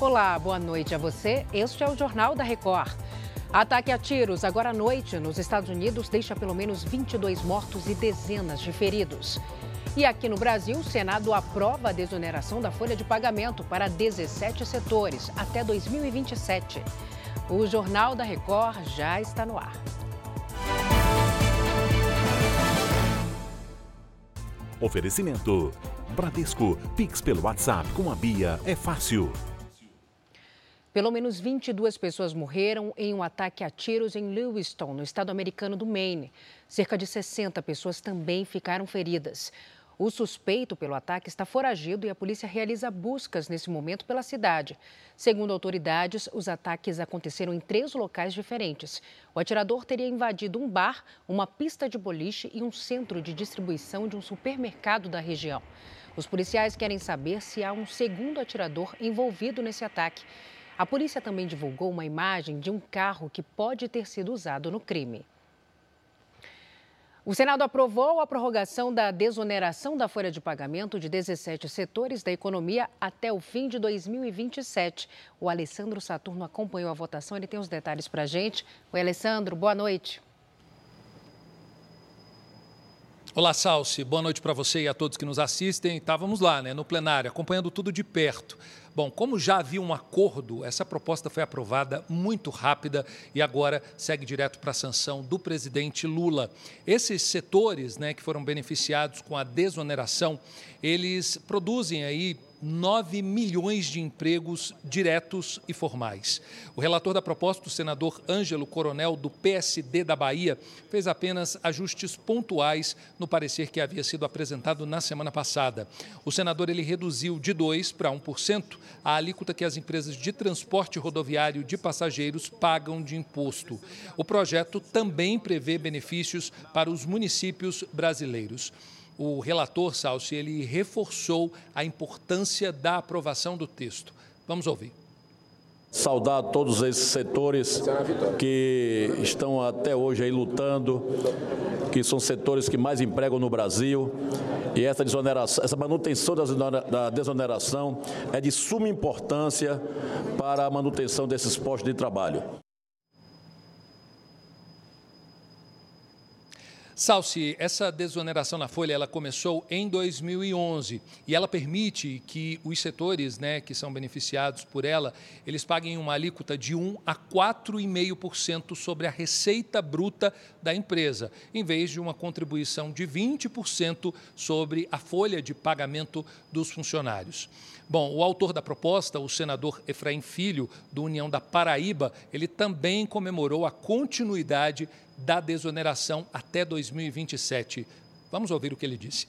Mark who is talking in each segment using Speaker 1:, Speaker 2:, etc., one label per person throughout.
Speaker 1: Olá, boa noite a você. Este é o Jornal da Record. Ataque a tiros agora à noite nos Estados Unidos deixa pelo menos 22 mortos e dezenas de feridos. E aqui no Brasil, o Senado aprova a desoneração da folha de pagamento para 17 setores até 2027. O Jornal da Record já está no ar.
Speaker 2: Oferecimento: Bradesco, Pix pelo WhatsApp com a Bia é fácil.
Speaker 1: Pelo menos 22 pessoas morreram em um ataque a tiros em Lewiston, no estado americano do Maine. Cerca de 60 pessoas também ficaram feridas. O suspeito pelo ataque está foragido e a polícia realiza buscas nesse momento pela cidade. Segundo autoridades, os ataques aconteceram em três locais diferentes. O atirador teria invadido um bar, uma pista de boliche e um centro de distribuição de um supermercado da região. Os policiais querem saber se há um segundo atirador envolvido nesse ataque. A polícia também divulgou uma imagem de um carro que pode ter sido usado no crime. O Senado aprovou a prorrogação da desoneração da folha de pagamento de 17 setores da economia até o fim de 2027. O Alessandro Saturno acompanhou a votação, ele tem os detalhes para a gente. Oi, Alessandro, boa noite.
Speaker 3: Olá, Salsi. Boa noite para você e a todos que nos assistem. Estávamos lá, né, no plenário, acompanhando tudo de perto. Bom, como já havia um acordo, essa proposta foi aprovada muito rápida e agora segue direto para a sanção do presidente Lula. Esses setores né, que foram beneficiados com a desoneração, eles produzem aí 9 milhões de empregos diretos e formais. O relator da proposta, o senador Ângelo Coronel, do PSD da Bahia, fez apenas ajustes pontuais no parecer que havia sido apresentado na semana passada. O senador ele reduziu de 2% para 1% a alíquota que as empresas de transporte rodoviário de passageiros pagam de imposto. O projeto também prevê benefícios para os municípios brasileiros o relator Salsi, ele reforçou a importância da aprovação do texto. Vamos ouvir.
Speaker 4: Saudar todos esses setores que estão até hoje aí lutando, que são setores que mais empregam no Brasil. E essa desoneração, essa manutenção da desoneração é de suma importância para a manutenção desses postos de trabalho.
Speaker 3: Salsi, essa desoneração na folha ela começou em 2011 e ela permite que os setores né, que são beneficiados por ela, eles paguem uma alíquota de 1 a 4,5% sobre a receita bruta da empresa, em vez de uma contribuição de 20% sobre a folha de pagamento dos funcionários. Bom, o autor da proposta, o senador Efraim Filho, do União da Paraíba, ele também comemorou a continuidade da desoneração até 2027. Vamos ouvir o que ele disse.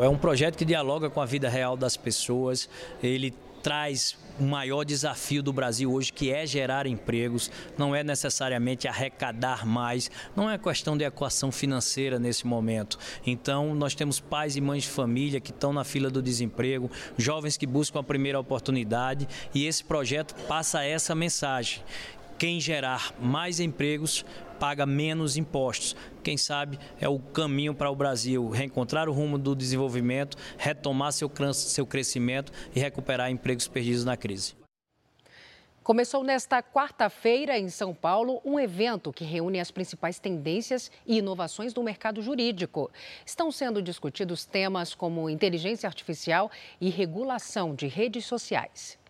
Speaker 5: É um projeto que dialoga com a vida real das pessoas, ele traz o maior desafio do Brasil hoje, que é gerar empregos, não é necessariamente arrecadar mais, não é questão de equação financeira nesse momento. Então, nós temos pais e mães de família que estão na fila do desemprego, jovens que buscam a primeira oportunidade, e esse projeto passa essa mensagem. Quem gerar mais empregos paga menos impostos. Quem sabe é o caminho para o Brasil reencontrar o rumo do desenvolvimento, retomar seu, seu crescimento e recuperar empregos perdidos na crise.
Speaker 1: Começou nesta quarta-feira em São Paulo um evento que reúne as principais tendências e inovações do mercado jurídico. Estão sendo discutidos temas como inteligência artificial e regulação de redes sociais.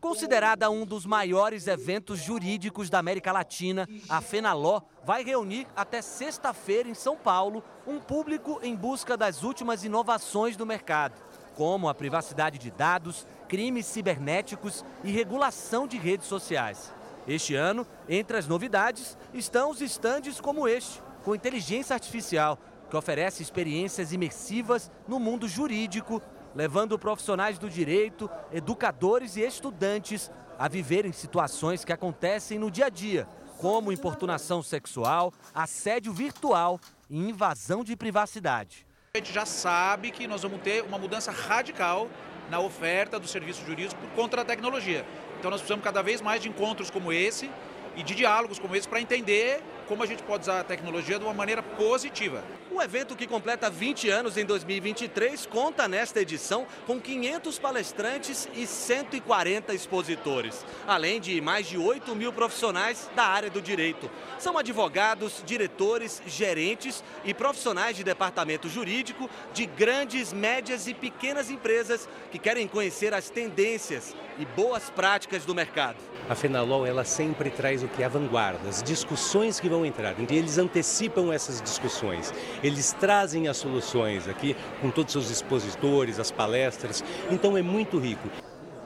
Speaker 6: Considerada um dos maiores eventos jurídicos da América Latina, a Fenaló vai reunir até sexta-feira em São Paulo um público em busca das últimas inovações do mercado, como a privacidade de dados, crimes cibernéticos e regulação de redes sociais. Este ano, entre as novidades, estão os estandes como este, com inteligência artificial, que oferece experiências imersivas no mundo jurídico levando profissionais do direito, educadores e estudantes a viverem situações que acontecem no dia a dia, como importunação sexual, assédio virtual e invasão de privacidade.
Speaker 7: A gente já sabe que nós vamos ter uma mudança radical na oferta do serviço jurídico por conta da tecnologia. Então nós precisamos cada vez mais de encontros como esse e de diálogos como esse para entender como a gente pode usar a tecnologia de uma maneira positiva.
Speaker 6: O evento que completa 20 anos em 2023 conta nesta edição com 500 palestrantes e 140 expositores, além de mais de 8 mil profissionais da área do direito. São advogados, diretores, gerentes e profissionais de departamento jurídico de grandes, médias e pequenas empresas que querem conhecer as tendências e boas práticas do mercado.
Speaker 8: A Fenalol ela sempre traz o que é vanguarda, as discussões que vão entrar. Então, eles antecipam essas discussões. Eles trazem as soluções aqui com todos os seus expositores, as palestras. Então é muito rico.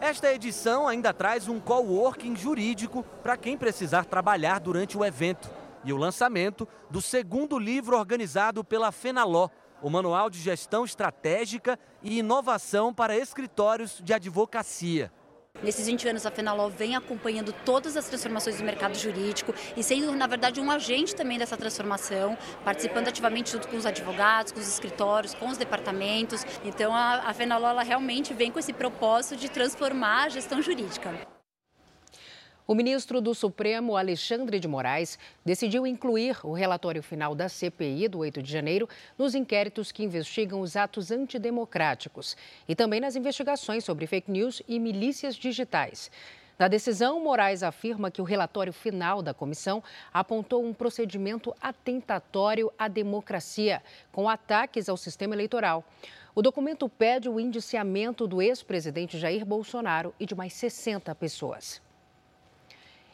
Speaker 6: Esta edição ainda traz um coworking jurídico para quem precisar trabalhar durante o evento e o lançamento do segundo livro organizado pela Fenaló, o Manual de Gestão Estratégica e Inovação para Escritórios de Advocacia.
Speaker 9: Nesses 20 anos, a Fenalol vem acompanhando todas as transformações do mercado jurídico e sendo, na verdade, um agente também dessa transformação, participando ativamente junto com os advogados, com os escritórios, com os departamentos. Então, a, a Fenalol realmente vem com esse propósito de transformar a gestão jurídica.
Speaker 1: O ministro do Supremo, Alexandre de Moraes, decidiu incluir o relatório final da CPI do 8 de janeiro nos inquéritos que investigam os atos antidemocráticos e também nas investigações sobre fake news e milícias digitais. Na decisão, Moraes afirma que o relatório final da comissão apontou um procedimento atentatório à democracia, com ataques ao sistema eleitoral. O documento pede o indiciamento do ex-presidente Jair Bolsonaro e de mais 60 pessoas.